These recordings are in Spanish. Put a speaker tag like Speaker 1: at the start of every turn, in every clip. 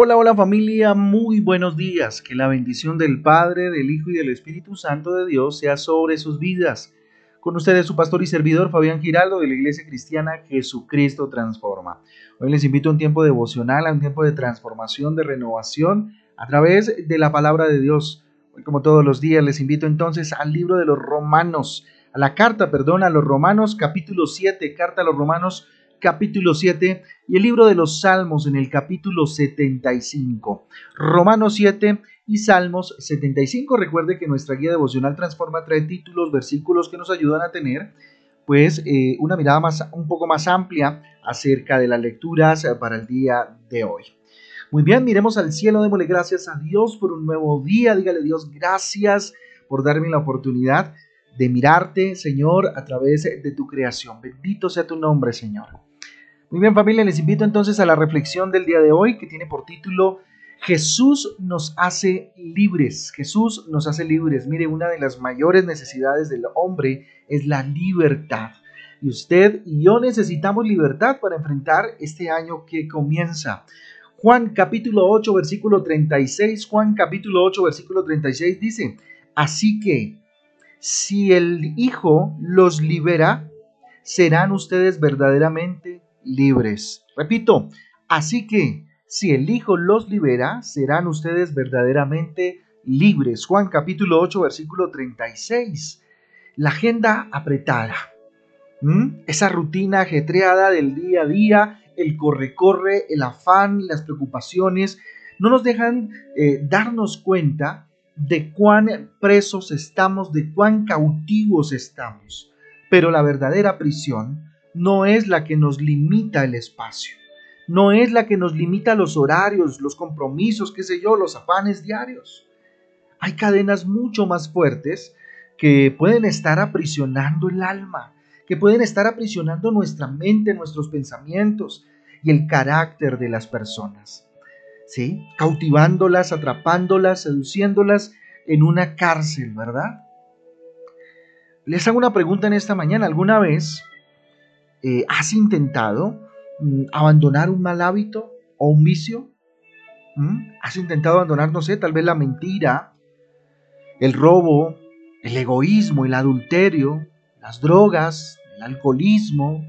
Speaker 1: Hola, hola familia, muy buenos días. Que la bendición del Padre, del Hijo y del Espíritu Santo de Dios sea sobre sus vidas. Con ustedes su pastor y servidor Fabián Giraldo de la Iglesia Cristiana Jesucristo Transforma. Hoy les invito a un tiempo devocional, a un tiempo de transformación, de renovación a través de la palabra de Dios. Hoy como todos los días les invito entonces al libro de los Romanos, a la carta, perdón, a los Romanos capítulo 7, carta a los Romanos capítulo 7 y el libro de los Salmos en el capítulo 75. Romanos 7 y Salmos 75. Recuerde que nuestra guía devocional Transforma trae títulos, versículos que nos ayudan a tener pues eh, una mirada más, un poco más amplia acerca de las lecturas para el día de hoy. Muy bien, miremos al cielo, démosle gracias a Dios por un nuevo día, dígale Dios gracias por darme la oportunidad de mirarte, Señor, a través de tu creación. Bendito sea tu nombre, Señor. Muy bien familia, les invito entonces a la reflexión del día de hoy que tiene por título Jesús nos hace libres. Jesús nos hace libres. Mire, una de las mayores necesidades del hombre es la libertad. Y usted y yo necesitamos libertad para enfrentar este año que comienza. Juan capítulo 8 versículo 36, Juan capítulo 8 versículo 36 dice, así que si el Hijo los libera, serán ustedes verdaderamente libres. Repito, así que si el Hijo los libera, serán ustedes verdaderamente libres. Juan capítulo 8, versículo 36. La agenda apretada. Esa rutina ajetreada del día a día, el corre-corre, el afán, las preocupaciones, no nos dejan eh, darnos cuenta de cuán presos estamos, de cuán cautivos estamos. Pero la verdadera prisión no es la que nos limita el espacio, no es la que nos limita los horarios, los compromisos, qué sé yo, los afanes diarios. Hay cadenas mucho más fuertes que pueden estar aprisionando el alma, que pueden estar aprisionando nuestra mente, nuestros pensamientos y el carácter de las personas. ¿Sí? Cautivándolas, atrapándolas, seduciéndolas en una cárcel, ¿verdad? Les hago una pregunta en esta mañana. ¿Alguna vez eh, ¿Has intentado mm, abandonar un mal hábito o un vicio? ¿Mm? ¿Has intentado abandonar, no sé, tal vez la mentira, el robo, el egoísmo, el adulterio, las drogas, el alcoholismo,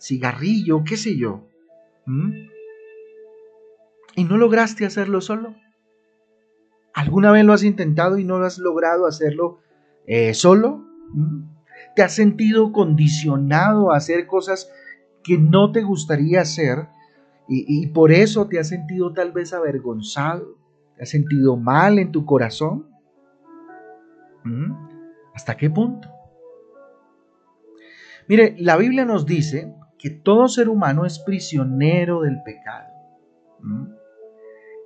Speaker 1: cigarrillo, qué sé yo? ¿Mm? ¿Y no lograste hacerlo solo? ¿Alguna vez lo has intentado y no lo has logrado hacerlo eh, solo? ¿Te has sentido condicionado a hacer cosas que no te gustaría hacer y, por eso te has sentido tal vez avergonzado? ¿Te has sentido mal en tu corazón? ¿Mm? ¿Hasta qué punto? Mire, la Biblia nos dice que todo ser humano es prisionero del pecado. ¿Mm?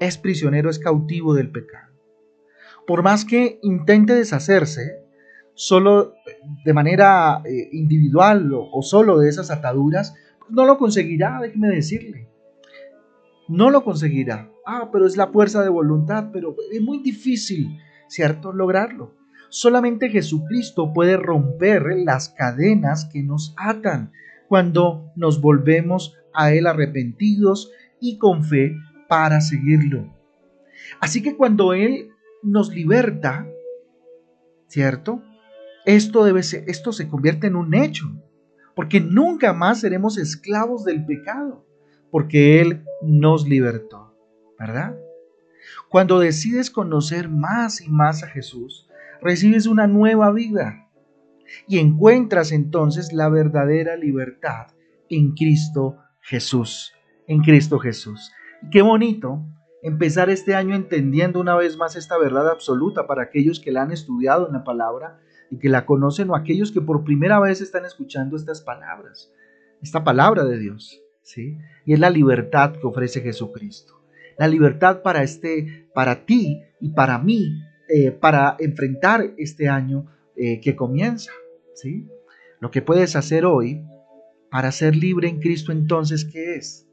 Speaker 1: Es prisionero, es cautivo del pecado. Por más que intente deshacerse, solo de manera eh, individual o, solo de esas ataduras, no lo conseguirá, déjeme decirle. No lo conseguirá. Ah, pero es la fuerza de voluntad, pero es muy difícil, ¿cierto?, lograrlo. Solamente Jesucristo puede romper las cadenas que nos atan cuando nos volvemos a Él arrepentidos y con fe para seguirlo. Así que cuando Él nos liberta, ¿cierto? Esto, debe esto se convierte en un hecho, porque nunca más seremos esclavos del pecado, porque Él nos libertó, ¿verdad? Cuando decides conocer más y más a Jesús, recibes una nueva vida y encuentras entonces la verdadera libertad en Cristo Jesús, en Cristo Jesús. qué bonito empezar este año entendiendo una vez más esta verdad absoluta para aquellos que la han estudiado en la palabra y que la conocen o aquellos que por primera vez están escuchando estas palabras, esta palabra de Dios, ¿sí? Y es la libertad que ofrece Jesucristo. La libertad para este, para ti y para mí, eh, para enfrentar este año eh, que comienza, ¿sí? Lo que puedes hacer hoy para ser libre en Cristo entonces, ¿qué es?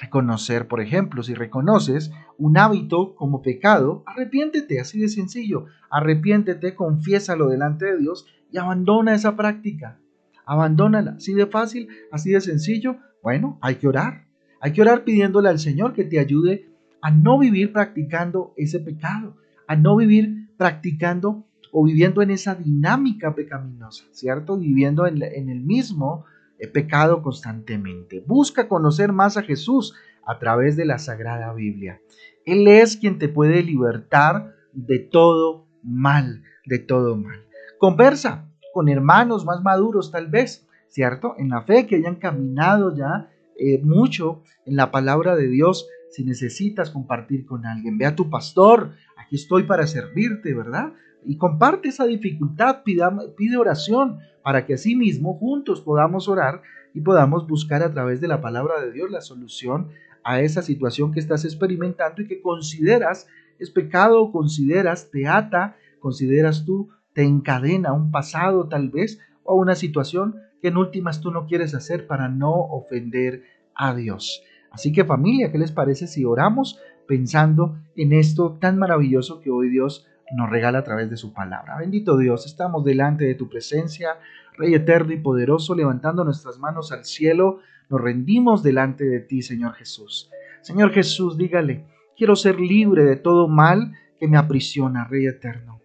Speaker 1: Reconocer, por ejemplo, si reconoces un hábito como pecado, arrepiéntete, así de sencillo. Arrepiéntete, confiésalo delante de Dios y abandona esa práctica. Abandónala, así de fácil, así de sencillo. Bueno, hay que orar. Hay que orar pidiéndole al Señor que te ayude a no vivir practicando ese pecado, a no vivir practicando o viviendo en esa dinámica pecaminosa, ¿cierto? Viviendo en, el mismo eh, pecado constantemente. Busca conocer más a Jesús a través de la Sagrada Biblia. Él es quien te puede libertar de todo mal, de todo mal. Conversa con hermanos más maduros tal vez, ¿cierto? En la fe que hayan caminado ya eh, mucho en la palabra de Dios. Si necesitas compartir con alguien, ve a tu pastor, aquí estoy para servirte, ¿verdad? Y comparte esa dificultad, pide oración para que así mismo juntos podamos orar y podamos buscar a través de la palabra de Dios la solución a esa situación que estás experimentando y que consideras es pecado, consideras te ata, consideras tú te encadena un pasado tal vez o una situación que en últimas tú no quieres hacer para no ofender a Dios. Así que familia, ¿qué les parece si oramos pensando en esto tan maravilloso que hoy Dios nos regala a través de su palabra? Bendito Dios, estamos delante de tu presencia, Rey eterno y poderoso, levantando nuestras manos al cielo, nos rendimos delante de ti, Señor Jesús. Señor Jesús, dígale, quiero ser libre de todo mal que me aprisiona, Rey eterno.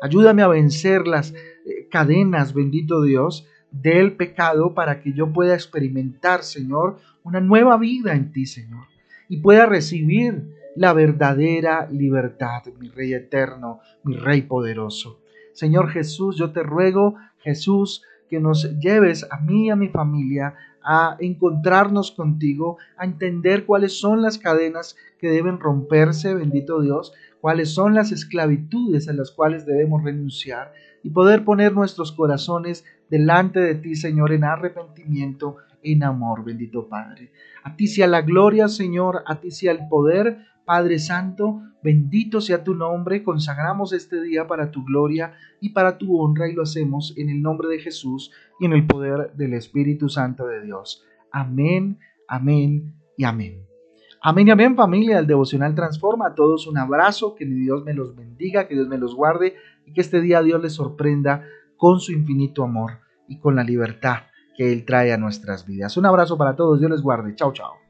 Speaker 1: Ayúdame a vencer las eh, cadenas, bendito Dios, del pecado para que yo pueda experimentar, Señor, una nueva vida en ti, Señor, y pueda recibir la verdadera libertad, mi Rey eterno, mi Rey poderoso. Señor Jesús, yo te ruego, Jesús, que nos lleves a mí y a mi familia a encontrarnos contigo, a entender cuáles son las cadenas que deben romperse, bendito Dios, cuáles son las esclavitudes a las cuales debemos renunciar y poder poner nuestros corazones delante de ti, Señor, en arrepentimiento, en amor, bendito Padre. A ti sea la gloria, Señor, a ti sea el poder, Padre Santo, bendito sea tu nombre, consagramos este día para tu gloria y para tu honra y lo hacemos en el nombre de Jesús y en el poder del Espíritu Santo de Dios. Amén, amén y amén. Amén y amén familia, el devocional transforma. A todos un abrazo, que Dios me los bendiga, que Dios me los guarde y que este día Dios les sorprenda con su infinito amor y con la libertad que Él trae a nuestras vidas. Un abrazo para todos, Dios les guarde. Chao, chao.